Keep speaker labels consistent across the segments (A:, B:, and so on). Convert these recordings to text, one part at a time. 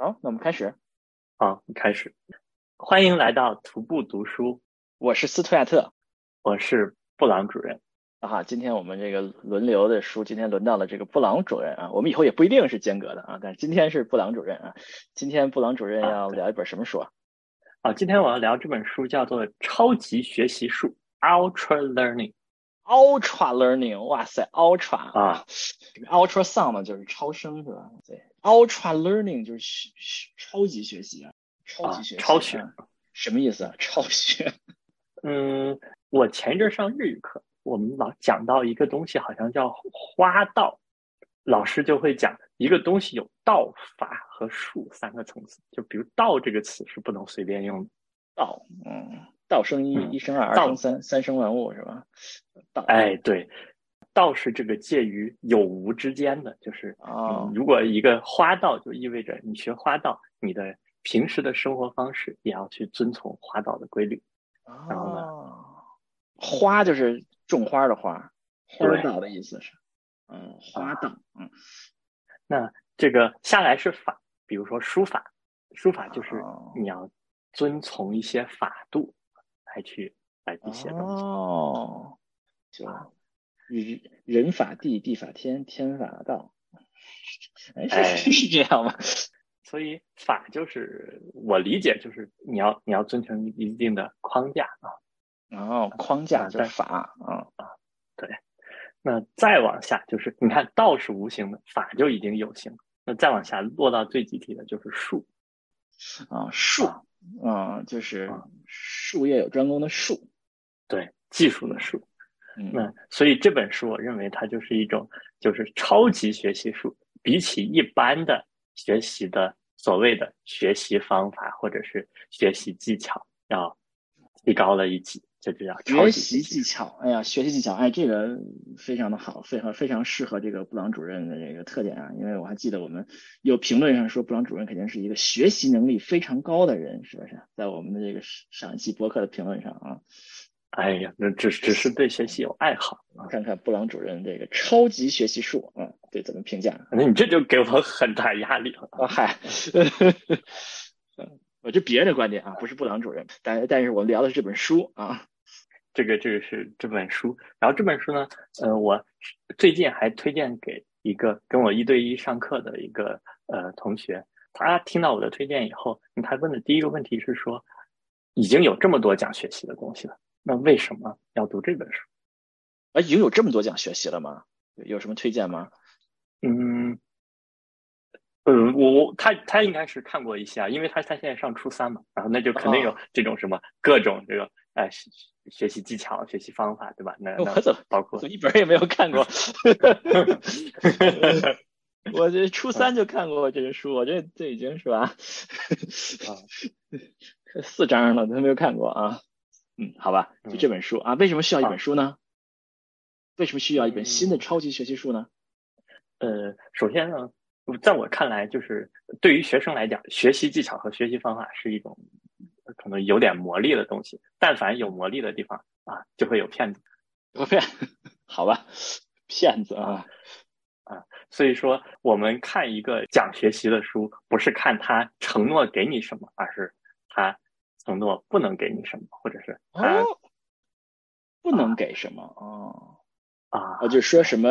A: 好，那我们开始。
B: 好，开始。欢迎来到徒步读书，
A: 我是斯图亚特，
B: 我是布朗主任。
A: 啊，今天我们这个轮流的书，今天轮到了这个布朗主任啊。我们以后也不一定是间隔的啊，但是今天是布朗主任啊。今天布朗主任要聊一本什么书啊？
B: 啊，今天我要聊这本书叫做《超级学习术》（Ultra Learning）。
A: Ultra Learning，哇塞，Ultra
B: 啊
A: ，Ultra Sound 就是超声是吧？对，Ultra Learning 就是学学超级学习啊，超级学习，
B: 超学，
A: 什么意思啊？超学？
B: 嗯，我前一阵上日语课，我们老讲到一个东西，好像叫花道，老师就会讲一个东西有道、法和术三个层次。就比如“道”这个词是不能随便用的，
A: 道，嗯。道生一，一生二，二生三，三生万物，是吧？道，
B: 哎，对，道是这个介于有无之间的，就是啊，如果一个花道，就意味着你学花道，你的平时的生活方式也要去遵从花道的规律。然后呢，
A: 花就是种花的花，花道的意思是，嗯，花道，嗯，
B: 那这个下来是法，比如说书法，书法就是你要遵从一些法度。来去来去写东西。
A: 哦，就人人法地，地法天，天法道，哎，是 是这样吗？
B: 所以法就是我理解，就是你要你要遵循一定的框架啊，
A: 哦，框架就是法啊
B: 啊，对。那再往下就是你看道是无形的，法就已经有形。那再往下落到最集体的就是术
A: 啊，术。啊，就是术业有专攻的术，
B: 对，技术的术。那所以这本书，我认为它就是一种，就是超级学习术，比起一般的学习的所谓的学习方法或者是学习技巧，要提高了一级。这就叫
A: 学习技巧。哎呀，学习技巧，哎，这个非常的好，非常非常适合这个布朗主任的这个特点啊。因为我还记得我们有评论上说，布朗主任肯定是一个学习能力非常高的人，是不是？在我们的这个上一期博客的评论上啊。
B: 哎呀，那只只是对学习有爱好。
A: 看看布朗主任这个超级学习术啊，对怎么评价？
B: 那你这就给我很大压力了。
A: 啊嗨。我这别人的观点啊，不是布朗主任，但但是我们聊的是这本书啊，
B: 这个这个是这本书，然后这本书呢，呃，我最近还推荐给一个跟我一对一上课的一个呃同学，他听到我的推荐以后，他问的第一个问题是说，已经有这么多讲学习的东西了，那为什么要读这本书？
A: 啊，已经有这么多讲学习了吗？有什么推荐吗？
B: 嗯。嗯，我我他他应该是看过一些啊，因为他他现在上初三嘛，然后那就肯定有这种什么各种这个哎学学习技巧、学习方法，对吧？那
A: 我怎么
B: 包括
A: 一本也没有看过？我这初三就看过这个书，我这这已经是吧？啊，四章了，都没有看过啊。嗯，好吧，就这本书啊，为什么需要一本书呢？为什么需要一本新的超级学习书呢？
B: 呃，首先呢。在我看来，就是对于学生来讲，学习技巧和学习方法是一种可能有点魔力的东西。但凡有魔力的地方啊，就会有骗子。
A: 有骗？好吧，骗子啊
B: 啊！所以说，我们看一个讲学习的书，不是看他承诺给你什么，而是他承诺不能给你什么，或者是他
A: 不能给什么哦。
B: 啊，
A: 就说什么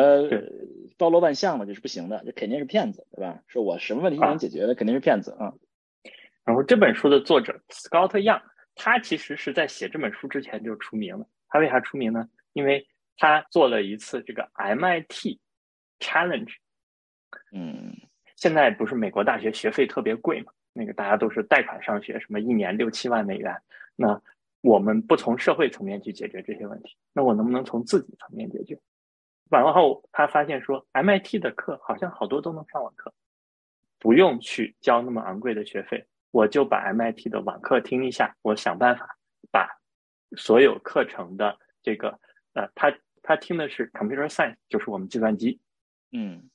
A: 包罗万象的，就是不行的，这肯定是骗子，对吧？说我什么问题都能解决的，肯定是骗子啊。
B: 然后这本书的作者 Scott Young，他其实是在写这本书之前就出名了。他为啥出名呢？因为他做了一次这个 MIT Challenge。
A: 嗯，
B: 现在不是美国大学学费特别贵嘛？那个大家都是贷款上学，什么一年六七万美元。那我们不从社会层面去解决这些问题，那我能不能从自己层面解决？完了后，他发现说，MIT 的课好像好多都能上网课，不用去交那么昂贵的学费，我就把 MIT 的网课听一下，我想办法把所有课程的这个呃，他他听的是 Computer Science，就是我们计算机，
A: 嗯，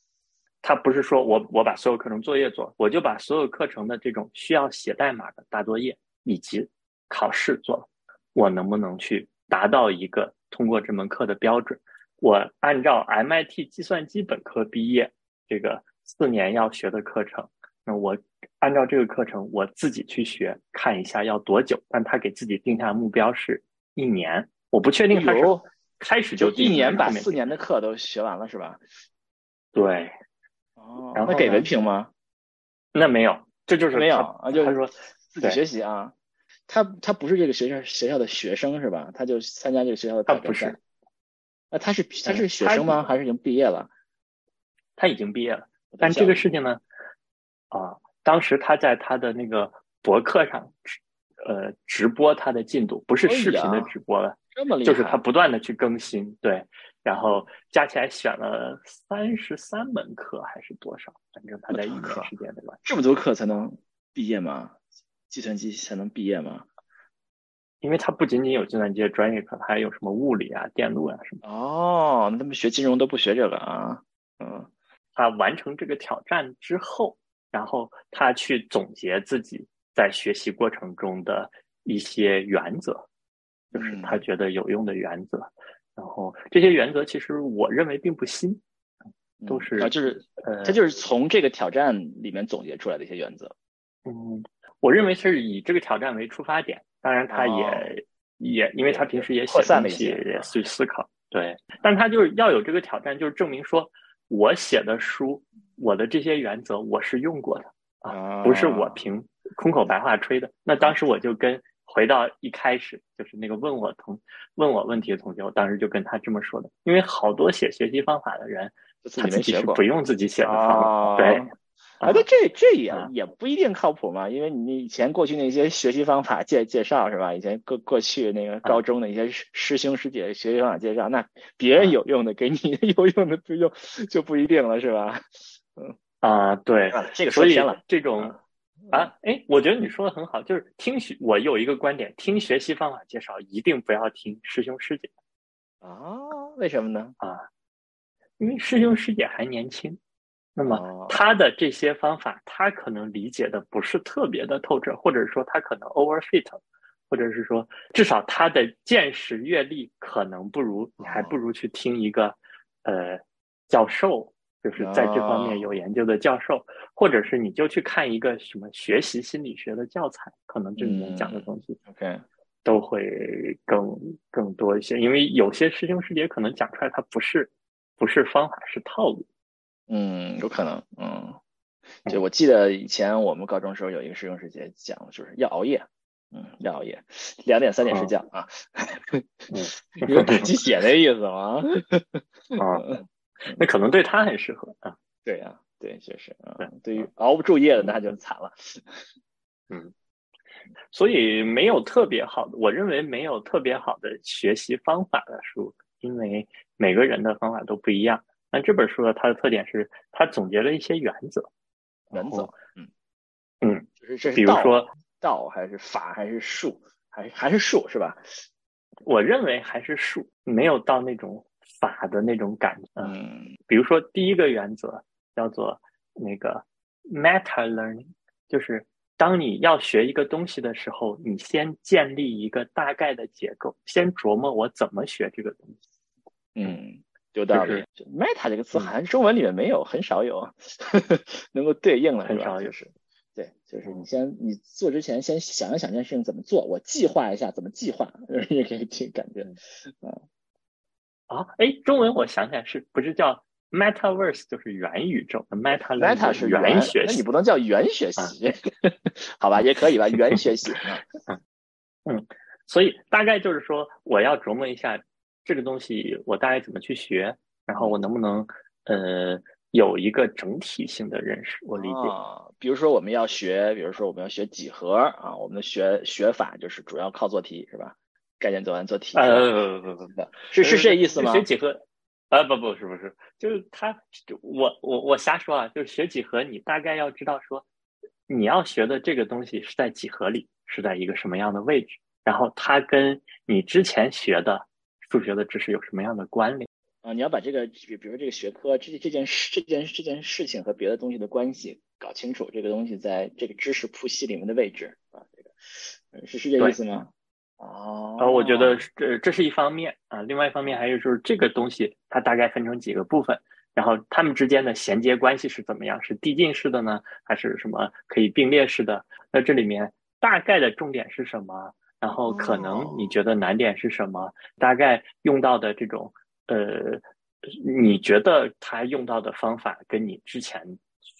B: 他不是说我我把所有课程作业做，我就把所有课程的这种需要写代码的大作业以及考试做了。我能不能去达到一个通过这门课的标准？我按照 MIT 计算机本科毕业这个四年要学的课程，那我按照这个课程我自己去学，看一下要多久。但他给自己定下的目标是一年，我不确定他是开始
A: 就
B: 一
A: 年把四年的课都学完了是吧？
B: 对。
A: 哦，那给文凭吗？
B: 那没有，这就是
A: 没有啊，就
B: 是说
A: 自己学习啊。他他不是这个学校学校的学生是吧？他就参加这个学校的。他
B: 不是。
A: 那他是他是学生吗？还是已经毕业了？
B: 他已经毕业了。但这个事情呢，啊，当时他在他的那个博客上，呃，直播他的进度，不是视频的直播了，
A: 这么厉
B: 害，就是他不断的去更新，对，然后加起来选了三十三门课还是多少？反正他在一年时间对吧？
A: 这么多课才能毕业吗？计算机才能毕业吗？
B: 因为他不仅仅有计算机的专业课，还有什么物理啊、电路啊什么。
A: 哦，那他们学金融都不学这个啊？嗯，
B: 他完成这个挑战之后，然后他去总结自己在学习过程中的一些原则，就是他觉得有用的原则。然后这些原则其实我认为并不新，都是
A: 啊，就是呃，他就是从这个挑战里面总结出来的一些原则。
B: 嗯。我认为是以这个挑战为出发点，当然他也也，因为他平时也写东西，也去思考，对。但他就是要有这个挑战，就是证明说，我写的书，我的这些原则我是用过的啊，不是我凭空口白话吹的。那当时我就跟回到一开始，就是那个问我同问我问题的同学，我当时就跟他这么说的，因为好多写学习方法的人，他自己是不用自己写的方法，对。
A: 啊，那这这也也不一定靠谱嘛，因为你以前过去那些学习方法介介绍是吧？以前过过去那个高中的一些师兄师姐学习方法介绍，那别人有用的给你 有用的不用就不一定了是吧？
B: 嗯啊，对，
A: 这个说偏
B: 了。这种啊，哎，我觉得你说的很好，就是听学，我有一个观点，听学习方法介绍一定不要听师兄师姐
A: 啊？为什么呢？
B: 啊，因为师兄师姐还年轻。那么他的这些方法，他可能理解的不是特别的透彻，或者说他可能 overfit，或者是说至少他的见识阅历可能不如你，还不如去听一个呃教授，就是在这方面有研究的教授，或者是你就去看一个什么学习心理学的教材，可能这里面讲的东西
A: ，OK，
B: 都会更更多一些，因为有些师兄师姐可能讲出来，他不是不是方法，是套路。
A: 嗯，有可能，嗯，就我记得以前我们高中时候有一个师兄师姐讲，就是要熬夜，嗯，要熬夜，两点三点睡觉啊，有打鸡血的意思吗？
B: 啊，那可能对他很适合啊。
A: 对呀，对，确实啊，对于熬不住夜的那就惨了。
B: 嗯，所以没有特别好的，我认为没有特别好的学习方法的书，因为每个人的方法都不一样。那这本书呢，它的特点是它总结了一些原则，
A: 原则，嗯
B: 嗯，
A: 就是这是
B: 比如说
A: 道还是法还是术，还还是术是吧？
B: 我认为还是术，没有到那种法的那种感觉。嗯，比如说第一个原则叫做那个 meta learning，就是当你要学一个东西的时候，你先建立一个大概的结构，先琢磨我怎么学这个东西。
A: 嗯。有道理，meta 这个词好像中文里面没有，很少有 能够对应了，
B: 很少
A: 就是，对，就是你先你做之前先想一想这件事情怎么做，我计划一下怎么计划，也可以听感觉，啊
B: 啊，哎，中文我想起来是不是叫 metaverse 就是元宇宙，meta
A: meta 是
B: 元学
A: 习，那你不能叫元学习，好吧，也可以吧，元学习，
B: 嗯嗯，所以大概就是说我要琢磨一下。这个东西我大概怎么去学？然后我能不能呃有一个整体性的认识？我理解。
A: 啊比如说我们要学，比如说我们要学几何啊，我们的学学法就是主要靠做题，是吧？概念做完做题。
B: 呃不不不不，
A: 是是这意思吗？
B: 学几何？啊不不是不是，就是他我我我瞎说啊，就是学几何，你大概要知道说你要学的这个东西是在几何里是在一个什么样的位置，然后它跟你之前学的。数学的知识有什么样的关联
A: 啊？你要把这个，比比如这个学科这这件事这件这件事情和别的东西的关系搞清楚，这个东西在这个知识谱系里面的位置啊，这个是是这意思吗？哦，
B: 啊，我觉得这这是一方面啊，另外一方面还有就是这个东西它大概分成几个部分，然后它们之间的衔接关系是怎么样？是递进式的呢，还是什么可以并列式的？那这里面大概的重点是什么？然后可能你觉得难点是什么？大概用到的这种呃，你觉得他用到的方法跟你之前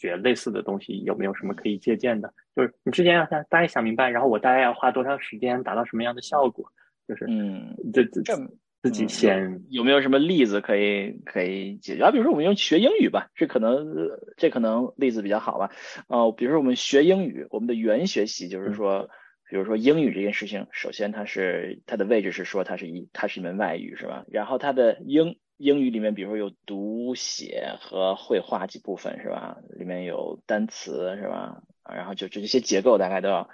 B: 学类似的东西有没有什么可以借鉴的？就是你之前要大大概想明白，然后我大概要花多长时间达到什么样的效果？就是
A: 嗯，
B: 这这自己先
A: 有没有什么例子可以可以解决？啊，比如说我们用学英语吧，这可能这可能例子比较好吧。呃，比如说我们学英语，我们的语言学习就是说。比如说英语这件事情，首先它是它的位置是说它是一它是一门外语是吧？然后它的英英语里面，比如说有读写和绘画几部分是吧？里面有单词是吧？然后就这些结构大概都要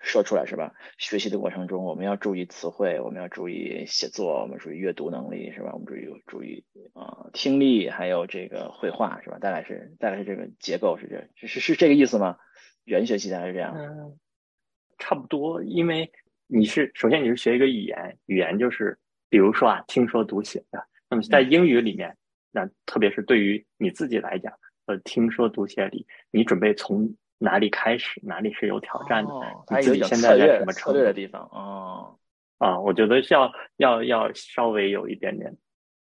A: 说出来是吧？学习的过程中我们要注意词汇，我们要注意写作，我们注意阅读能力是吧？我们注意注意啊听力还有这个绘画是吧？大概是大概是这个结构是这是是这个意思吗？语言学习大概是这样。
B: 嗯差不多，因为你是首先你是学一个语言，语言就是比如说啊，听说读写的。那么在英语里面，那特别是对于你自己来讲，呃，听说读写里，你准备从哪里开始？哪里是有挑战的？你自己现在在什么策略
A: 的地方？哦，
B: 啊，我觉得要要要稍微有一点点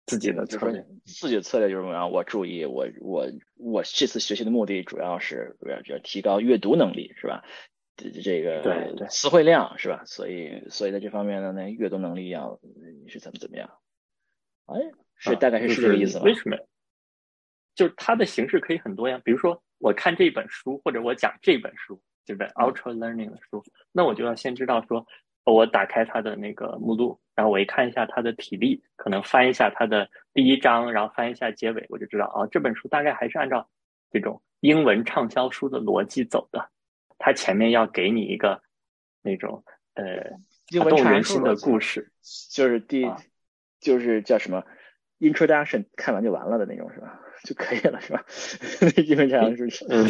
B: 自己的策略。
A: 自己的策略就是什么，我注意，我我我这次学习的目的主要是要要提高阅读能力，是吧？这个
B: 对对
A: 词汇量是吧？所以所以在这方面呢，那阅读能力要是怎么怎么样？哎，是大概是
B: 是
A: 这个意思吗？
B: 为什么？就是它的形式可以很多呀。比如说，我看这本书，或者我讲这本书，这本 Ultra Learning 的书，那我就要先知道说，我打开它的那个目录，然后我一看一下它的体例，可能翻一下它的第一章，然后翻一下结尾，我就知道啊，这本书大概还是按照这种英文畅销书的逻辑走的。它前面要给你一个那种呃打动人心的故事，
A: 就是第就是叫什么 introduction，看完就完了的那种是吧？就可以了是吧？基本上是
B: 嗯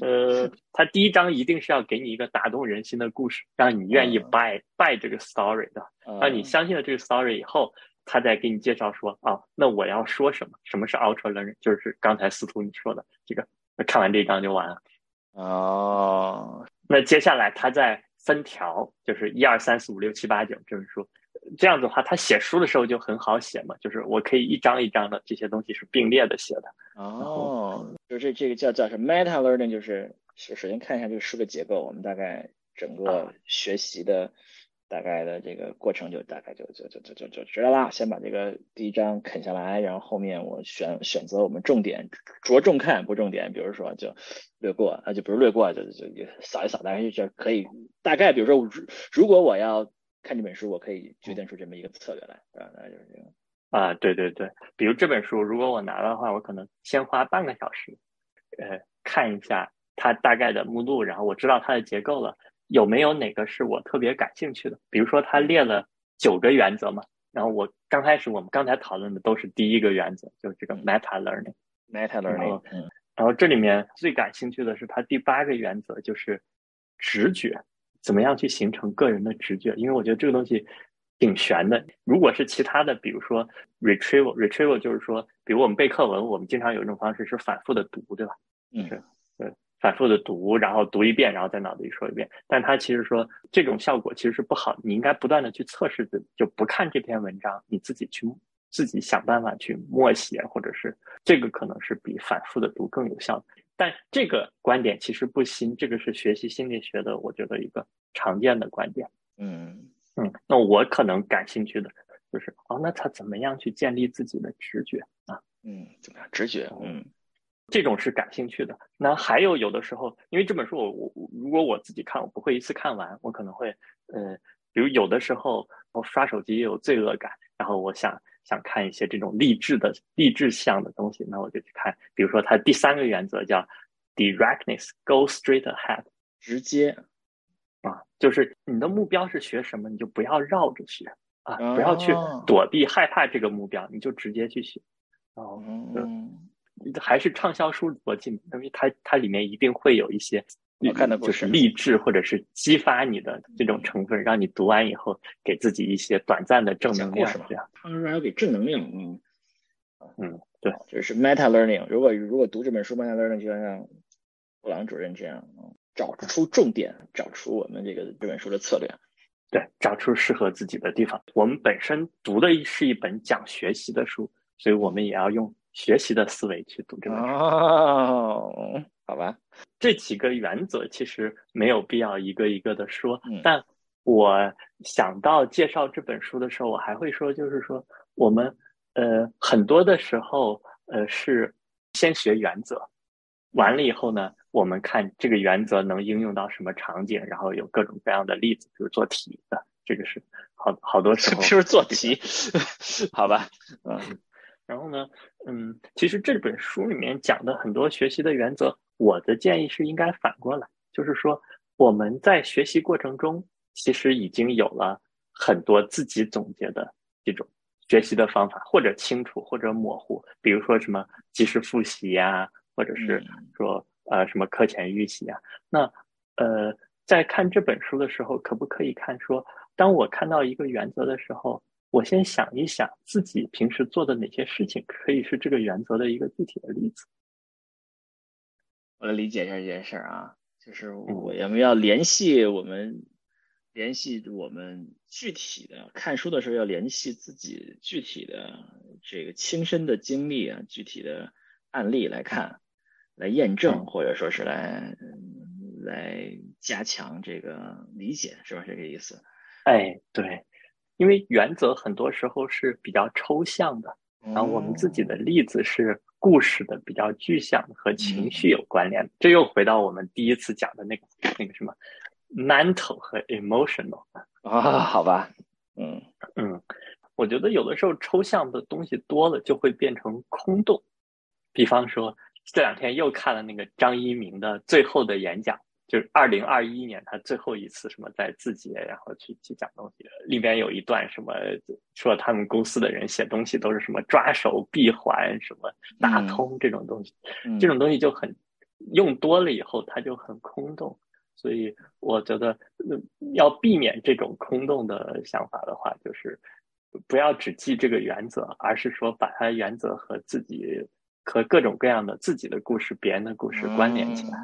B: 呃，他第一章一定是要给你一个打动人心的故事，让你愿意 buy buy 这个 story 的，让你相信了这个 story 以后，他再给你介绍说啊，那我要说什么？什么是 ultra learning？就是刚才司徒你说的这个，看完这一章就完了。
A: 哦，
B: 那接下来他再分条，就是一二三四五六七八九这本书，这样子的话，他写书的时候就很好写嘛，就是我可以一张一张的这些东西是并列的写的。
A: 哦，就这这个叫叫什么 meta learning，就是首首先看一下这个书的结构，我们大概整个学习的。大概的这个过程就大概就就就就就就知道啦。先把这个第一章啃下来，然后后面我选选择我们重点着重看不重点，比如说就略过啊，就不是略过就就扫一扫，大概就可以大概比如说如果我要看这本书，我可以决定出这么一个策略来，啊，那？就是这个
B: 啊，对对对，比如这本书，如果我拿的话，我可能先花半个小时，呃，看一下它大概的目录，然后我知道它的结构了。有没有哪个是我特别感兴趣的？比如说它列了九个原则嘛，然后我刚开始我们刚才讨论的都是第一个原则，就是这个 meta learning，meta
A: learning。
B: 嗯，然后这里面最感兴趣的是它第八个原则，就是直觉，怎么样去形成个人的直觉？因为我觉得这个东西挺悬的。如果是其他的，比如说 retrieval，retrieval 就是说，比如我们背课文，我们经常有一种方式是反复的读，对吧？
A: 嗯，
B: 对。反复的读，然后读一遍，然后在脑子里说一遍。但他其实说这种效果其实是不好，你应该不断的去测试自己，就不看这篇文章，你自己去自己想办法去默写，或者是这个可能是比反复的读更有效的。但这个观点其实不新，这个是学习心理学的，我觉得一个常见的观点。
A: 嗯
B: 嗯，那我可能感兴趣的就是哦，那他怎么样去建立自己的直觉啊？
A: 嗯，怎么样直觉？嗯。
B: 这种是感兴趣的。那还有有的时候，因为这本书我我如果我自己看，我不会一次看完，我可能会呃，比如有的时候我刷手机也有罪恶感，然后我想想看一些这种励志的励志向的东西，那我就去看。比如说它第三个原则叫 directness，go straight ahead，
A: 直接
B: 啊，就是你的目标是学什么，你就不要绕着学啊，不要去躲避害怕这个目标，你就直接去学。哦，嗯。还是畅销书逻辑，因为它它里面一定会有一些，
A: 看的
B: 就是励志或者是激发你的这种成分，让你读完以后给自己一些短暂的正能量。这样，
A: 他说要给正能量，
B: 嗯嗯，对，
A: 就是 meta learning。如果如果读这本书 meta learning，就像布朗主任这样，找出重点，找出我们这个这本书的策略。
B: 对，找出适合自己的地方。我们本身读的是一本讲学习的书，所以我们也要用学习的思维去读这本书。
A: 哦，好吧，
B: 这几个原则其实没有必要一个一个的说，
A: 嗯。
B: 但我想到介绍这本书的时候，我还会说，就是说我们呃很多的时候呃是先学原则，完了以后呢，我们看这个原则能应用到什么场景，然后有各种各样的例子，比如做题的，这个是好好多时候
A: 是不是做题？好吧，嗯
B: 然后呢，嗯，其实这本书里面讲的很多学习的原则，我的建议是应该反过来，就是说我们在学习过程中，其实已经有了很多自己总结的这种学习的方法，或者清楚，或者模糊，比如说什么及时复习呀、或者是说呃什么课前预习啊。那呃，在看这本书的时候，可不可以看说，当我看到一个原则的时候，我先想一想自己平时做的哪些事情可以是这个原则的一个具体的例子。
A: 我来理解一下这件事儿啊，就是我要不要联系我们，联系我们具体的看书的时候要联系自己具体的这个亲身的经历啊，具体的案例来看，来验证或者说是来来加强这个理解，是吧？这个意思。
B: 哎，对，因为原则很多时候是比较抽象的，然后我们自己的例子是故事的比较具象和情绪有关联。这又回到我们第一次讲的那个那个什么 mental 和 emotional
A: 啊，好吧，嗯
B: 嗯，我觉得有的时候抽象的东西多了就会变成空洞。比方说这两天又看了那个张一鸣的最后的演讲。就是二零二一年他最后一次什么在字节，然后去去讲东西，里边有一段什么说他们公司的人写东西都是什么抓手闭环什么打通这种东西，
A: 嗯、
B: 这种东西就很用多了以后它就很空洞，所以我觉得要避免这种空洞的想法的话，就是不要只记这个原则，而是说把它原则和自己和各种各样的自己的故事、别人的故事关联起来。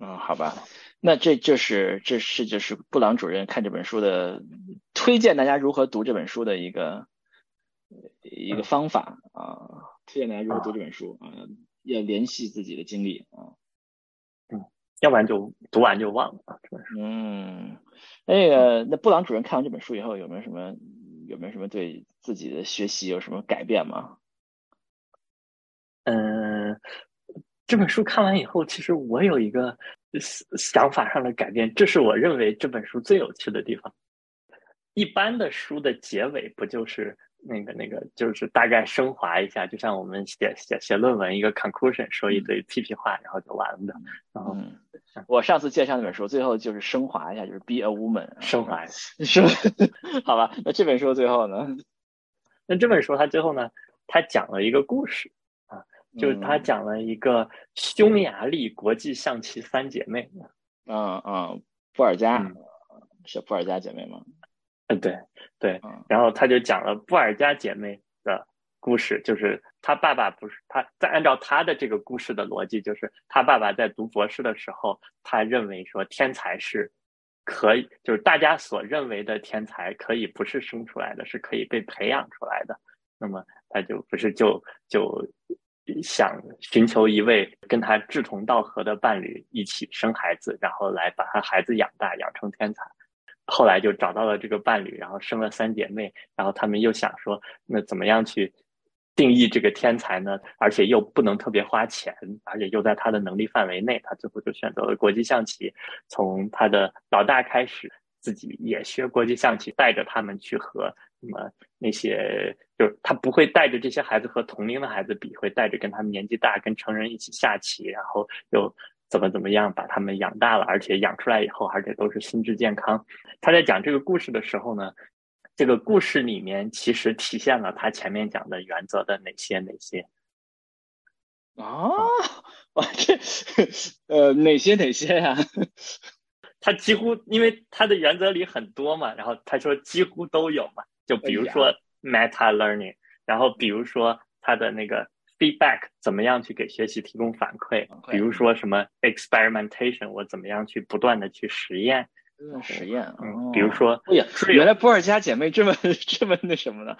A: 嗯，好吧。那这就是这是就是布朗主任看这本书的推荐，大家如何读这本书的一个一个方法啊，推荐大家如何读这本书啊，要联系自己的经历啊，
B: 嗯，要不然就读完就忘了啊，这本书。
A: 嗯，那个那布朗主任看完这本书以后，有没有什么有没有什么对自己的学习有什么改变吗？
B: 嗯，这本书看完以后，其实我有一个。想法上的改变，这是我认为这本书最有趣的地方。一般的书的结尾不就是那个那个，就是大概升华一下，就像我们写写写论文一个 conclusion，说一堆屁屁话，然后就完了的。然后，
A: 嗯、我上次介绍那本书，最后就是升华一下，就是 be a woman，
B: 升华
A: 是好吧？那这本书最后呢？
B: 那这本书它最后呢，它讲了一个故事。就是他讲了一个匈牙利国际象棋三姐妹，
A: 嗯嗯，布尔加、
B: 嗯、
A: 是布尔加姐妹吗？
B: 嗯，对对，
A: 嗯、
B: 然后他就讲了布尔加姐妹的故事，就是他爸爸不是他在按照他的这个故事的逻辑，就是他爸爸在读博士的时候，他认为说天才是可以，就是大家所认为的天才可以不是生出来的，是可以被培养出来的，那么他就不是就就。想寻求一位跟他志同道合的伴侣一起生孩子，然后来把他孩子养大，养成天才。后来就找到了这个伴侣，然后生了三姐妹。然后他们又想说，那怎么样去定义这个天才呢？而且又不能特别花钱，而且又在他的能力范围内。他最后就选择了国际象棋，从他的老大开始，自己也学国际象棋，带着他们去和什么那些。就是他不会带着这些孩子和同龄的孩子比，会带着跟他们年纪大、跟成人一起下棋，然后又怎么怎么样把他们养大了，而且养出来以后，而且都是心智健康。他在讲这个故事的时候呢，这个故事里面其实体现了他前面讲的原则的哪些哪些
A: 啊？我，这 呃哪些哪些呀、啊？
B: 他几乎因为他的原则里很多嘛，然后他说几乎都有嘛，就比如说。Meta learning，然后比如说他的那个 feedback 怎么样去给学习提供反馈，比如说什么 experimentation，我怎么样去不断的去实验。
A: 实验，
B: 嗯，比如说，
A: 哎呀，原来波尔加姐妹这么 这么那什么的？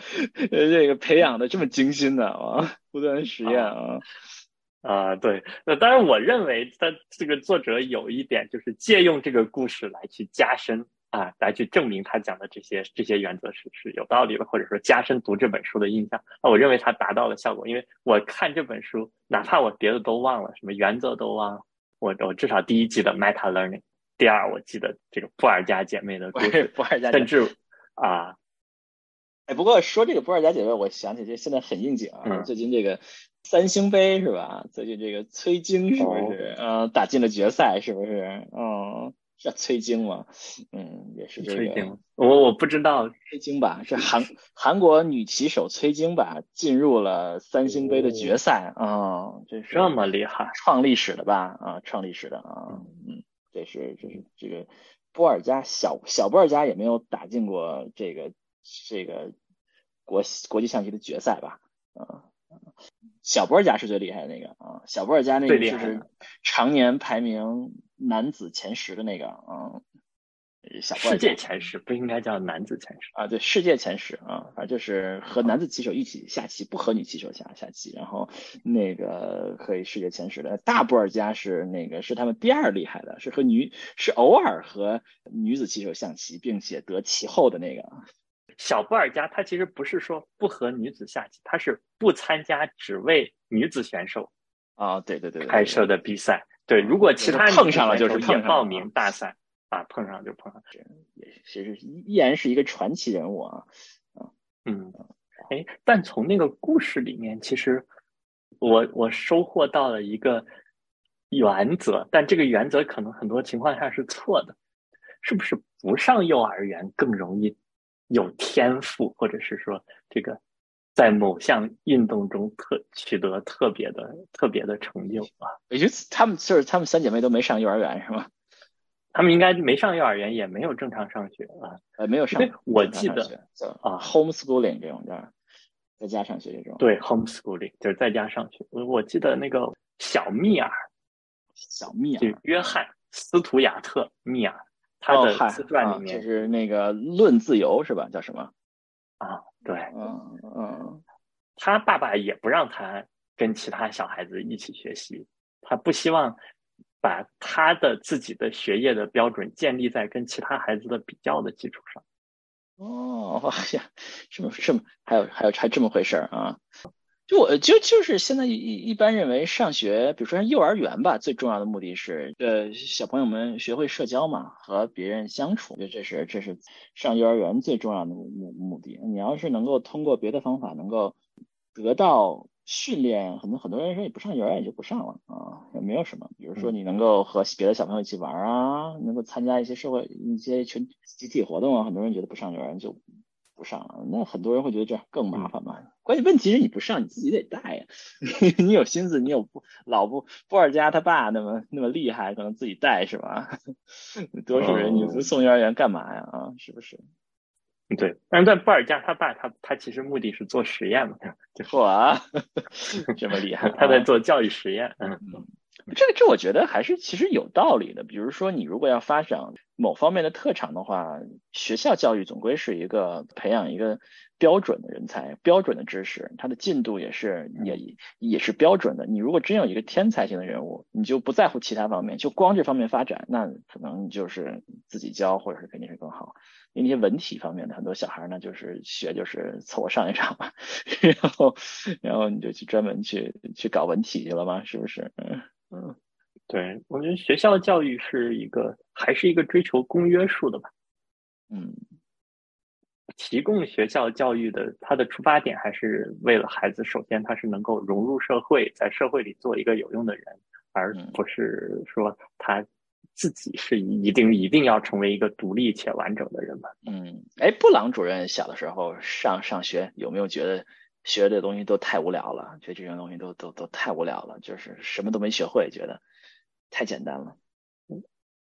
A: 呃，这个培养的这么精心的啊，不断实验啊，
B: 啊，对，那当然，我认为他这个作者有一点就是借用这个故事来去加深啊，来去证明他讲的这些这些原则是是有道理的，或者说加深读这本书的印象啊，我认为他达到了效果，因为我看这本书，哪怕我别的都忘了，什么原则都忘了，我我至少第一记得 meta learning。第二，我记得这个布尔加姐妹的故事，
A: 布尔加
B: 甚至啊，
A: 哎，不过说这个布尔加姐妹，我想起这现在很应景啊。最近这个三星杯是吧？最近这个崔晶是不是呃打进了决赛？是不是？嗯，是崔晶吗？嗯，也是这个。
B: 我我不知道
A: 崔晶吧？是韩韩国女棋手崔晶吧？进入了三星杯的决赛啊！这是
B: 这么厉害，
A: 创历史的吧？啊，创历史的啊，嗯。这是这是这个波尔加小小波尔加也没有打进过这个这个国国际象棋的决赛吧？啊，小波尔加是最厉害的那个啊，小波尔加那个就是常年排名男子前十的那个啊。
B: 小世界前十不应该叫男子前十
A: 啊？对，世界前十啊，反正就是和男子棋手一起下棋，不和女棋手下下棋，然后那个可以世界前十的大波尔加是那个是他们第二厉害的，是和女是偶尔和女子棋手下棋，并且得其后的那个
B: 小布尔加，他其实不是说不和女子下棋，他是不参加只为女子选手
A: 啊，对对对
B: 开设的比赛。对，如果其他
A: 碰上了就是碰
B: 报名大赛。啊，碰上就碰上，
A: 也其实依然是一个传奇人物啊，
B: 啊，嗯，哎，但从那个故事里面，其实我我收获到了一个原则，但这个原则可能很多情况下是错的，是不是不上幼儿园更容易有天赋，或者是说这个在某项运动中特取得特别的特别的成就啊？
A: 也就他们就是他们三姐妹都没上幼儿园是吗？
B: 他们应该没上幼儿园，也没有正常上学啊，
A: 呃，没有上。
B: 我记得
A: 啊，homeschooling 这种的，在家上学这种。
B: 对，homeschooling 就是在家上学。我我记得那个小密尔，
A: 小密尔，
B: 就约翰斯图亚特密尔，他的自传里面
A: 就是那个《论自由》是吧？叫什么？
B: 啊，对，
A: 嗯嗯，
B: 他爸爸也不让他跟其他小孩子一起学习，他不希望。把他的自己的学业的标准建立在跟其他孩子的比较的基础上。
A: 哦，哎呀，这么这么还有还有还这么回事儿啊？就我就就是现在一一般认为上学，比如说像幼儿园吧，最重要的目的是呃小朋友们学会社交嘛，和别人相处。我觉得这是这是上幼儿园最重要的目目的。你要是能够通过别的方法能够得到。训练很多很多人说你不上幼儿园就不上了啊，也没有什么。比如说你能够和别的小朋友一起玩啊，能够参加一些社会一些群集体活动啊，很多人觉得不上幼儿园就不上了。那很多人会觉得这样更麻烦嘛。关键问题是你不上你自己得带呀，你有心思，你有不老不布尔加他爸那么那么厉害，可能自己带是吧？多数人你不送幼儿园干嘛呀？啊，是不是？
B: 对，但是在布尔加他爸他他其实目的是做实验嘛，
A: 就说啊，这么厉害，
B: 他在做教育实验。嗯，
A: 这个这我觉得还是其实有道理的。比如说你如果要发展某方面的特长的话，学校教育总归是一个培养一个标准的人才、标准的知识，他的进度也是也也是标准的。你如果真有一个天才型的人物，你就不在乎其他方面，就光这方面发展，那可能就是自己教或者是肯定是更好。因为那些文体方面的很多小孩呢，就是学就是凑合上一上嘛，然后然后你就去专门去去搞文体去了嘛？是不是？嗯
B: 嗯，对，我觉得学校教育是一个还是一个追求公约数的吧。
A: 嗯，
B: 提供学校教育的它的出发点还是为了孩子，首先他是能够融入社会，在社会里做一个有用的人，而不是说他。自己是一定一定要成为一个独立且完整的人吧？
A: 嗯，哎，布朗主任小的时候上上学有没有觉得学的东西都太无聊了？觉得这些东西都都都太无聊了，就是什么都没学会，觉得太简单了。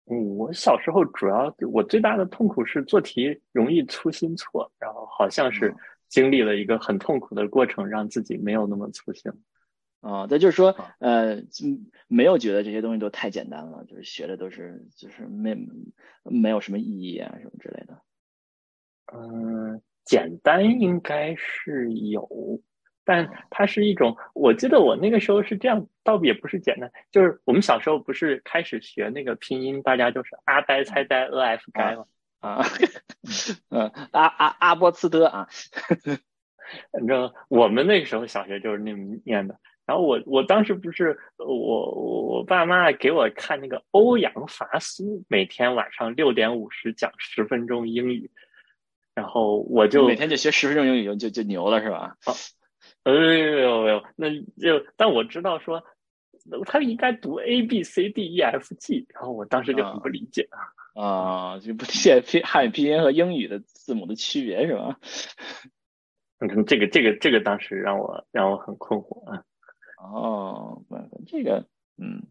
B: 嗯，我小时候主要我最大的痛苦是做题容易粗心错，然后好像是经历了一个很痛苦的过程，让自己没有那么粗心。
A: 啊，那，就是说，呃，没有觉得这些东西都太简单了，就是学的都是就是没没有什么意义啊什么之类的。
B: 嗯，简单应该是有，但它是一种，我记得我那个时候是这样，倒也不是简单，就是我们小时候不是开始学那个拼音，大家就是阿呆猜呆 a f 该吗？
A: 啊，嗯，阿阿阿波茨德啊，
B: 反正我们那个时候小学就是那么念的。然后我我当时不是我我爸妈给我看那个欧阳伐苏，每天晚上六点五十讲十分钟英语，然后我就
A: 每天就学十分钟英语就就牛了是吧？
B: 啊，哎呦呦，那就但我知道说他应该读 A B C D E F G，然后我当时就很不理解
A: 啊，就不理解拼汉语拼音和英语的字母的区别是吧？
B: 嗯，这个这个这个当时让我让我很困惑啊。
A: 哦，这个，嗯，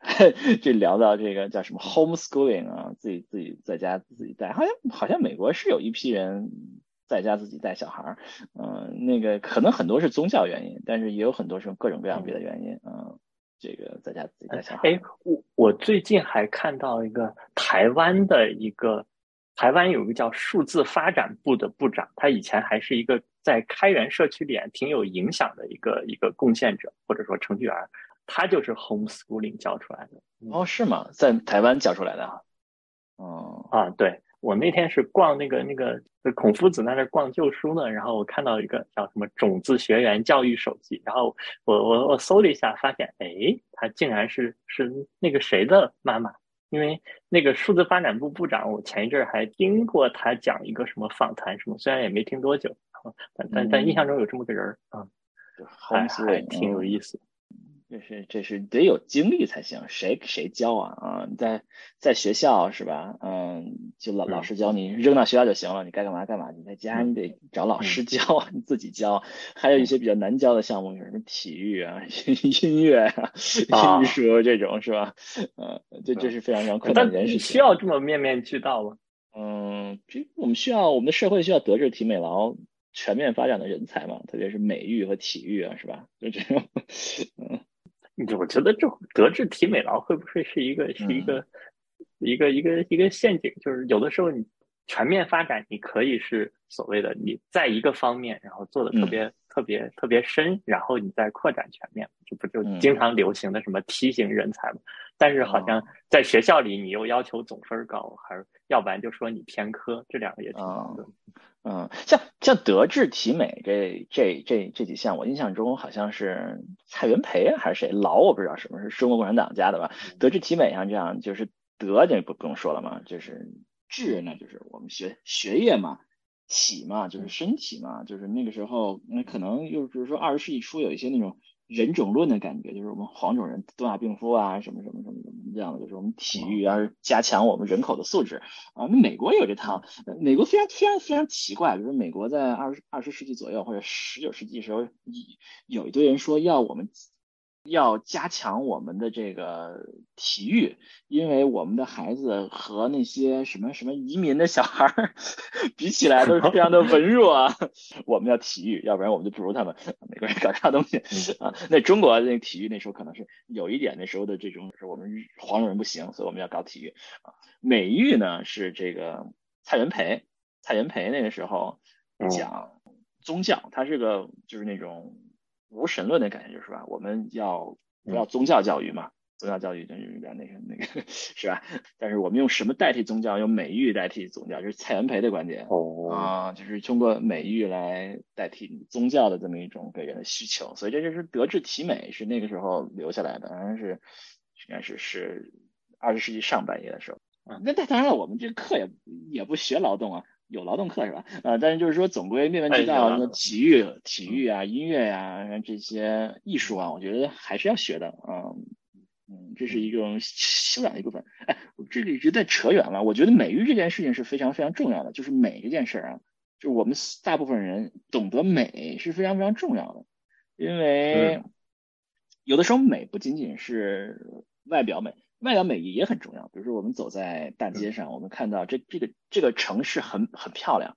A: 这聊到这个叫什么 homeschooling 啊，自己自己在家自己带，好像好像美国是有一批人在家自己带小孩儿，嗯，那个可能很多是宗教原因，但是也有很多是各种各样别的原因，嗯，这个在家自己带小孩。
B: 哎，我我最近还看到一个台湾的一个。台湾有个叫数字发展部的部长，他以前还是一个在开源社区里挺有影响的一个一个贡献者，或者说程序员，他就是 homeschooling 教出来的。
A: 哦，是吗？在台湾教出来的啊？哦，
B: 啊，对我那天是逛那个那个孔夫子那那逛旧书呢，然后我看到一个叫什么种子学员教育手记，然后我我我搜了一下，发现哎，他竟然是是那个谁的妈妈。因为那个数字发展部部长，我前一阵儿还听过他讲一个什么访谈什么，虽然也没听多久，但但但印象中有这么个人儿啊，还还挺有意思。
A: 这是这是得有经历才行，谁谁教啊啊？在在学校是吧？嗯，就老老师教你扔到学校就行了，你该干嘛干嘛。你在家你得找老师教，你自己教。还有一些比较难教的项目，有什么体育啊、音乐啊、艺术这种是吧？嗯，这这是非常非常困难的人事。
B: 需要这么面面俱到吗？
A: 嗯，这我们需要我们的社会需要德智体美劳全面发展的人才嘛，特别是美育和体育啊，是吧？就这种，嗯。
B: 我觉得这德智体美劳会不会是一个是一个一个一个一个陷阱？就是有的时候你全面发展，你可以是所谓的你在一个方面，然后做的特别特别特别深，然后你再扩展全面，这不就经常流行的什么梯形人才吗？但是好像在学校里，你又要求总分高，还是要不然就说你偏科，这两个也挺矛盾。
A: 嗯，像像德智体美这这这这几项，我印象中好像是蔡元培还是谁，劳我不知道什么是中国共产党家的吧？德智体美像这样，就是德这不不用说了嘛，就是智那就是我们学学业嘛，体嘛就是身体嘛，就是那个时候那可能又就是说二十世纪初有一些那种。人种论的感觉，就是我们黄种人东亚病夫啊，什么什么什么什么这样的，就是我们体育啊，加强我们人口的素质啊。那美国有这套，美国非常非常非常奇怪，就是美国在二十二十世纪左右或者十九世纪时候，有一堆人说要我们。要加强我们的这个体育，因为我们的孩子和那些什么什么移民的小孩儿比起来都是非常的文弱啊。我们要体育，要不然我们就不如他们。美国人搞啥东西啊？那中国那体育那时候可能是有一点那时候的这种，是我们黄种人不行，所以我们要搞体育啊。美育呢是这个蔡元培，蔡元培那个时候讲宗教，他是个就是那种。无神论的感觉就是吧，我们要不要宗教教育嘛？宗教教育就是有点那个那个 是吧？但是我们用什么代替宗教？用美育代替宗教，这是蔡元培的观点哦啊，就是通过美育来代替宗教的这么一种给人的需求。所以这就是德智体美是那个时候留下来的，好像是应该是是二十世纪上半叶的时候啊。那那当然了，我们这课也也不学劳动啊。有劳动课是吧？啊，但是就是说总归面面俱到，那体育、体育啊、音乐呀，这些艺术啊，我觉得还是要学的啊。嗯，这是一种修养的一部分。哎，这里直在扯远了。我觉得美育这件事情是非常非常重要的，就是美这件事儿啊，就我们大部分人懂得美是非常非常重要的，因为有的时候美不仅仅是外表美。外表美也很重要，比如说我们走在大街上，我们看到这这个这个城市很很漂亮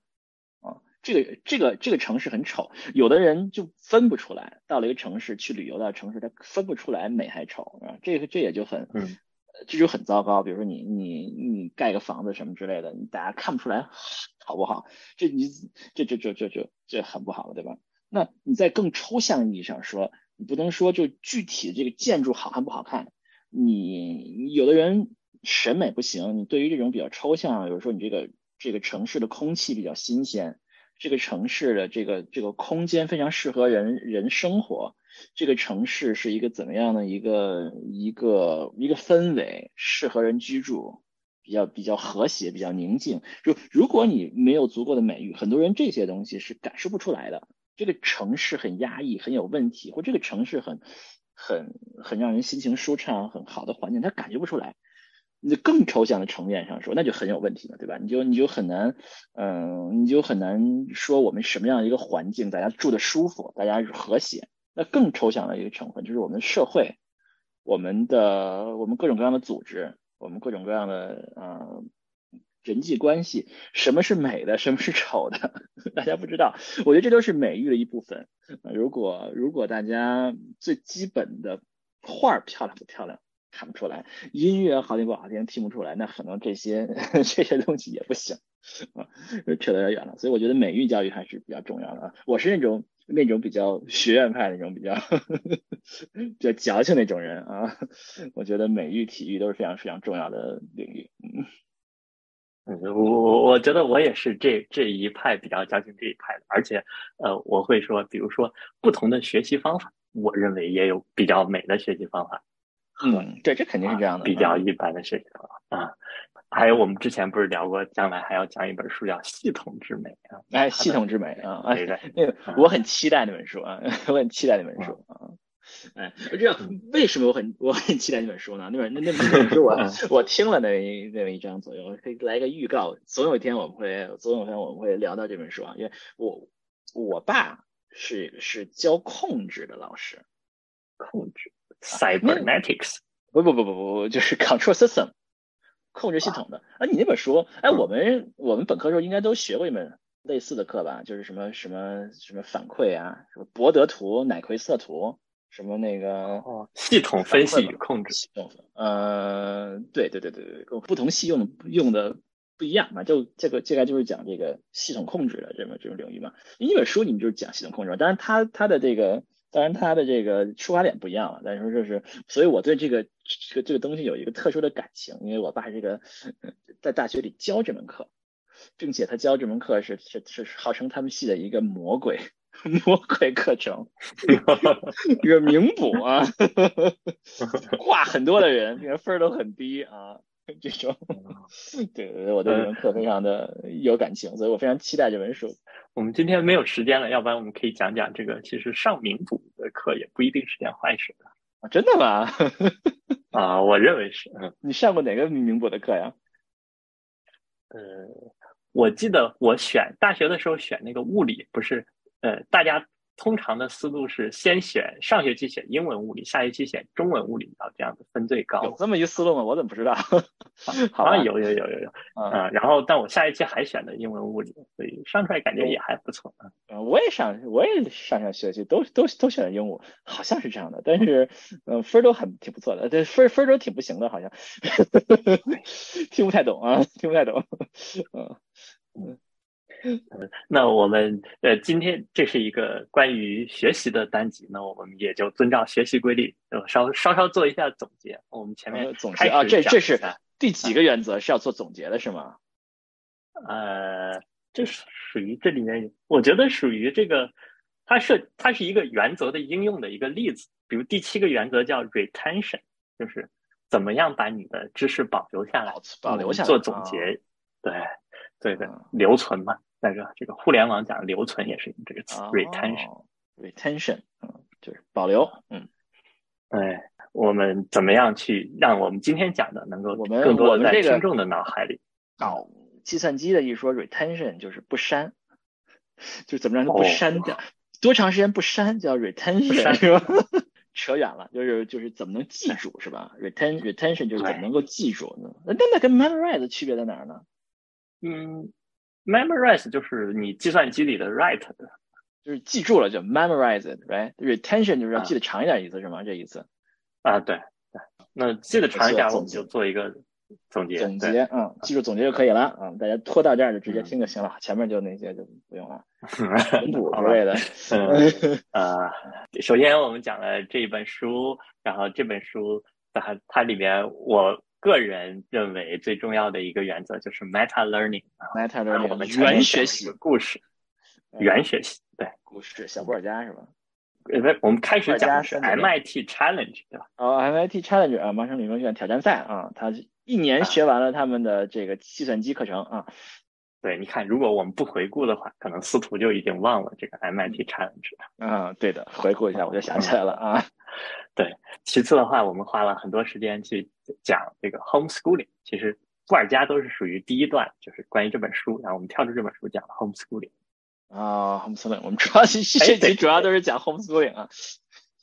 A: 啊，这个这个这个城市很丑，有的人就分不出来，到了一个城市去旅游到城市，他分不出来美还丑啊，这个这也就很，
B: 嗯，
A: 这就很糟糕。比如说你你你盖个房子什么之类的，你大家看不出来好不好？这你这这这这这这很不好了，对吧？那你在更抽象意义上说，你不能说就具体的这个建筑好看不好看，你有的人审美不行，你对于这种比较抽象，比如说你这个这个城市的空气比较新鲜。这个城市的这个这个空间非常适合人人生活，这个城市是一个怎么样的一个一个一个氛围，适合人居住，比较比较和谐，比较宁静。就如果你没有足够的美誉，很多人这些东西是感受不出来的。这个城市很压抑，很有问题，或这个城市很很很让人心情舒畅，很好的环境，他感觉不出来。你更抽象的层面上说，那就很有问题了，对吧？你就你就很难，嗯，你就很难说我们什么样一个环境，大家住的舒服，大家和谐。那更抽象的一个成分就是我们的社会，我们的我们各种各样的组织，我们各种各样的呃人际关系，什么是美的，什么是丑的，大家不知道。我觉得这都是美育的一部分。如果如果大家最基本的画漂亮不漂亮？看不出来，音乐好听不好听听不出来，那可能这些 这些东西也不行啊，扯得有点远了。所以我觉得美育教育还是比较重要的啊。我是那种那种比较学院派那种比较 比较矫情那种人啊。我觉得美育、体育都是非常非常重要的领域。
B: 嗯嗯，我我我觉得我也是这这一派比较相信这一派的，而且呃，我会说，比如说不同的学习方法，我认为也有比较美的学习方法。
A: 嗯，对，这肯定是这样的。
B: 比较一般的事情啊，还有我们之前不是聊过，将来还要讲一本书叫《系统之美》啊。
A: 哎，系统之美啊，
B: 对对，
A: 那个我很期待那本书啊，我很期待那本书啊。哎，我知道为什么我很我很期待那本书呢？那本那那本书我我听了那那么一章左右，可以来个预告，总有一天我们会总有一天我们会聊到这本书啊，因为我我爸是是教控制的老师，
B: 控制。Cybernetics，
A: 不不不不不，就是 Control System，控制系统的。啊，你那本书，哎，我们我们本科时候应该都学过一门类似的课吧？就是什么什么什么反馈啊，什么博德图、乃奎瑟图，什么那个
B: 哦，系统分析与控制
A: 系统。呃，对对对对对，不同系用用的不一样嘛。就这个这个就是讲这个系统控制的这么这种领域嘛。一本书你们就是讲系统控制，当然它它的这个。当然，它的这个出发点不一样了。但是就是，所以我对这个这个这个东西有一个特殊的感情，因为我爸这个在大学里教这门课，并且他教这门课是是是号称他们系的一个魔鬼 魔鬼课程，一个名补啊，挂很多的人，这个分都很低啊。这种，对，我对这门课非常的有感情，所以我非常期待这本书。
B: 我们今天没有时间了，要不然我们可以讲讲这个。其实上名补的课也不一定是件坏事的
A: 啊，真的吗？
B: 啊，我认为是。嗯，
A: 你上过哪个名补的课呀？
B: 呃，我记得我选大学的时候选那个物理，不是，呃，大家。通常的思路是先选上学期选英文物理，下学期选中文物理，然后这样子分最高。
A: 有这么一思路吗？我怎么不知道？
B: 好像有有有有有啊。然后，但我下学期还选的英文物理，所以上出来感觉也还不错
A: 啊。我也上，我也上上学期都都都选的英文，好像是这样的。但是，嗯，分都很挺不错的，这分分都挺不行的，好像 听不太懂啊，听不太懂。嗯
B: 嗯。嗯，那我们呃，今天这是一个关于学习的单集，那我们也就遵照学习规律，呃稍稍稍做一下总结。我们前面
A: 总结啊，这这是第几个原则是要做总结的，是吗？
B: 呃，这属于这里面，我觉得属于这个，它是它是一个原则的应用的一个例子。比如第七个原则叫 retention，就是怎么样把你的知识保留下来，
A: 保留下来
B: 做总结，对对对，留存嘛。再个，这个互联网讲留存也是用这个词
A: ，retention，retention，嗯，就是保留，嗯，
B: 哎，我们怎么样去让我们今天讲的能够
A: 我们
B: 更多在听众的脑海里？
A: 哦计算机的一说 retention 就是不删，就怎么让它不删掉？多长时间不删叫 retention 是吧？扯远了，就是就是怎么能记住是吧？retention retention 就是怎么能够记住呢？那那跟 memorize 区别在哪儿呢？
B: 嗯。memorize 就是你计算机里的 write，
A: 就是记住了就 memorize it，right？retention 就是要记得长一点意思是吗？这意思？
B: 啊，对对。那记得长一点，我们就做一个总结。
A: 总结，嗯，记住总结就可以了嗯。大家拖到这儿就直接听就行了，前面就那些就不用了。文补之类的。
B: 呃，首先我们讲了这一本书，然后这本书它它里面我。个人认为最重要的一个原则就是 meta learning，meta
A: learning，
B: 我们
A: 原学习
B: 故事，原学习，对，
A: 故事，小布尔加是吧？
B: 呃，不，我们开始讲的是 MIT Challenge，对吧？
A: 哦，MIT Challenge 啊，麻省理工学院挑战赛啊，他一年学完了他们的这个计算机课程啊。
B: 对，你看，如果我们不回顾的话，可能司徒就已经忘了这个 MIT Challenge
A: 了。啊，对的，回顾一下我就想起来了啊。
B: 对，其次的话，我们花了很多时间去讲这个 homeschooling。其实布尔加都是属于第一段，就是关于这本书。然后我们跳出这本书讲 homeschooling。
A: 啊，homeschooling，我们主要这集主要都是讲 homeschooling 啊。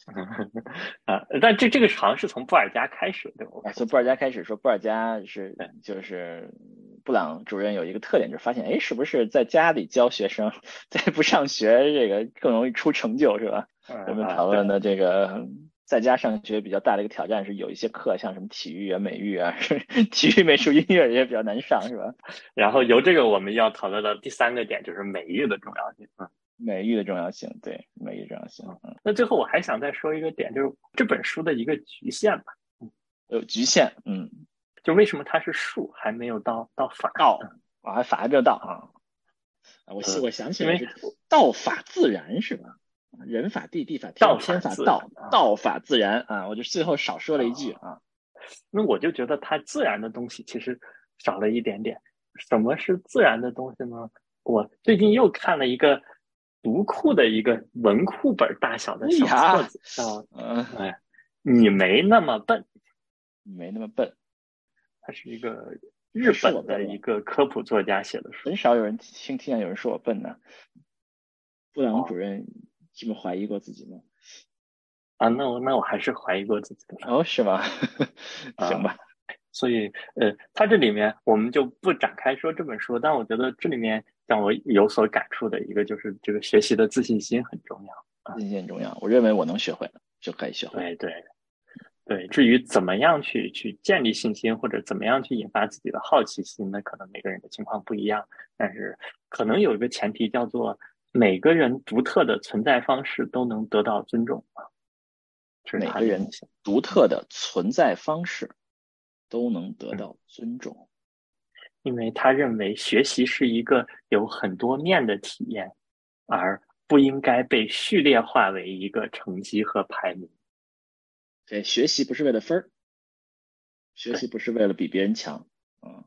B: 啊，但这这个好像是从布尔加开始，对吧？
A: 从布尔加开始说，布尔加是就是布朗主任有一个特点，就是发现，哎，是不是在家里教学生，在不上学这个更容易出成就，是吧？我们讨论的这个。在家上学比较大的一个挑战是有一些课，像什么体育啊、美育啊、体育、美术、音乐也比较难上，是吧？
B: 然后由这个我们要讨论的第三个点就是美育的重要性啊，
A: 美育的重要性，对美育重要性。嗯，
B: 那最后我还想再说一个点，就是这本书的一个局限吧，
A: 有局限，嗯，
B: 就为什么它是术还没有到到法
A: 道，啊，法还没有到啊，我我想起来是道法自然，是吧？人法地，地法天，道天法道，道法自然啊！我就最后少说了一句啊。
B: 那我就觉得它自然的东西其实少了一点点。什么是自然的东西呢？我最近又看了一个读库的一个文库本大小的小册子啊，嗯，哎，你没那么笨，
A: 你没那么笨。
B: 它是一个日本的一个科普作家写的书，
A: 很少有人听听见有人说我笨呢。布朗主任。这么怀疑过自己吗？
B: 啊，那我那我还是怀疑过自己的。
A: 哦，是吗？行吧。
B: 所以，呃，他这里面我们就不展开说这本书，但我觉得这里面让我有所感触的一个就是这个学习的自信心很重要，
A: 自信心很重要。我认为我能学会了就可以学会。
B: 对对对，至于怎么样去去建立信心，或者怎么样去引发自己的好奇心，那可能每个人的情况不一样。但是可能有一个前提叫做。每个人独特的存在方式都能得到尊重啊！
A: 每个人独特的存在方式都能得到尊重，
B: 因为他认为学习是一个有很多面的体验，而不应该被序列化为一个成绩和排名。
A: 对，学习不是为了分儿，学习不是为了比别人强，嗯，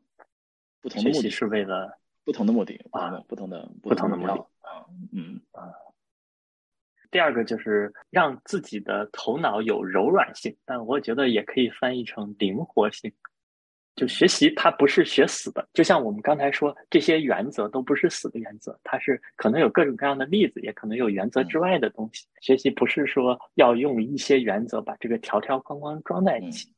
A: 不同的目的
B: 是为了
A: 不同的目的啊，不同的
B: 不同的目的。嗯啊，第二个就是让自己的头脑有柔软性，但我觉得也可以翻译成灵活性。就学习它不是学死的，就像我们刚才说，这些原则都不是死的原则，它是可能有各种各样的例子，也可能有原则之外的东西。学习不是说要用一些原则把这个条条框框装在一起。
A: 嗯，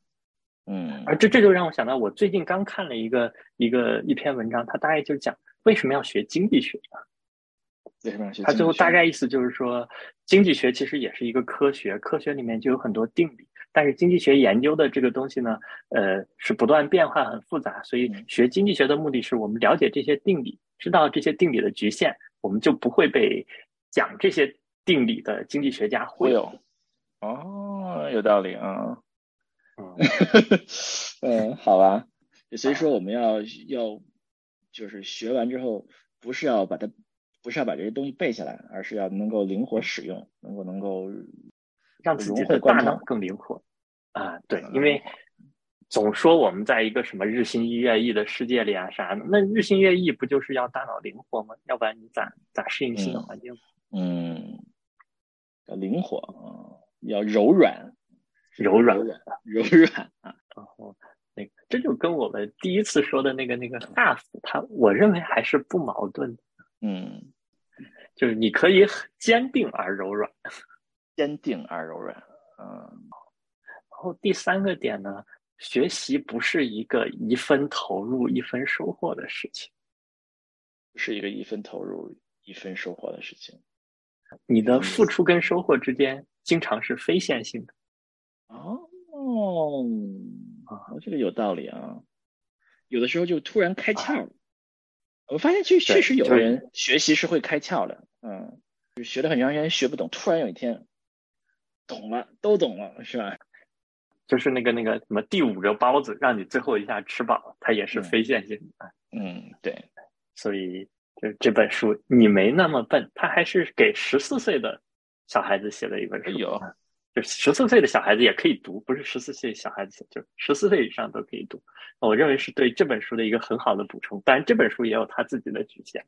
B: 而这这就让我想到，我最近刚看了一个一个一篇文章，它大概就讲为什么要学经济学呢？他最后大概意思就是说，经济学其实也是一个科学，科学里面就有很多定理，但是经济学研究的这个东西呢，呃，是不断变化，很复杂，所以学经济学的目的是我们了解这些定理，知道这些定理的局限，我们就不会被讲这些定理的经济学家忽悠。
A: 哦，有道理啊。嗯，好吧。所以说我们要要就是学完之后，不是要把它。不是要把这些东西背下来，而是要能够灵活使用，能够能够
B: 让自己的大脑更灵活啊！对，因为总说我们在一个什么日新月异的世界里啊啥的，那日新月异不就是要大脑灵活吗？要不然你咋咋适应新的环境？
A: 嗯，要灵活啊，要柔软，
B: 柔软，
A: 柔软 啊！
B: 然后那个这就跟我们第一次说的那个那个大夫，他我认为还是不矛盾的。
A: 嗯。
B: 就是你可以很坚定而柔软，
A: 坚定而柔软。嗯，
B: 然后第三个点呢，学习不是一个一分投入一分收获的事情。
A: 是一个一分投入一分收获的事情。
B: 你的付出跟收获之间经常是非线性的。
A: 啊，这个有道理啊。有的时候就突然开窍了。我发现确确实有的人学习是会开窍的，嗯，就学了很长时间学不懂，突然有一天懂了，都懂了，是吧？
B: 就是那个那个什么第五个包子，让你最后一下吃饱，它也是非线性的。
A: 嗯，对。
B: 所以就这本书，你没那么笨，他还是给十四岁的小孩子写的一本书。
A: 有。
B: 就十四岁的小孩子也可以读，不是十四岁小孩子，就十四岁以上都可以读。我认为是对这本书的一个很好的补充，当然这本书也有它自己的局限。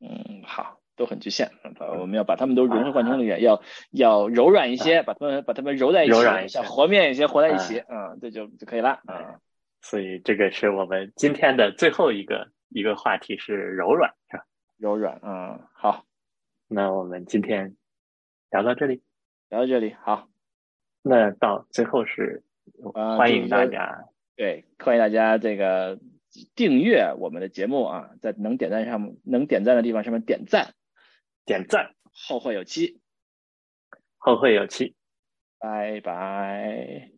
A: 嗯，好，都很局限。我们要把它们都融会贯通里面，要要柔软一些，把它们把它们揉在一起，
B: 柔软一些，
A: 和面一些，和在一起，嗯，这就就可以了。嗯，
B: 所以这个是我们今天的最后一个一个话题是柔软，是吧？
A: 柔软，嗯，好，
B: 那我们今天聊到这里。
A: 聊到这里，好，
B: 那到最后是欢迎大家，
A: 对，欢迎大家这个订阅我们的节目啊，在能点赞上能点赞的地方上面点赞，
B: 点赞，
A: 后会有期，
B: 后会有期，
A: 拜拜。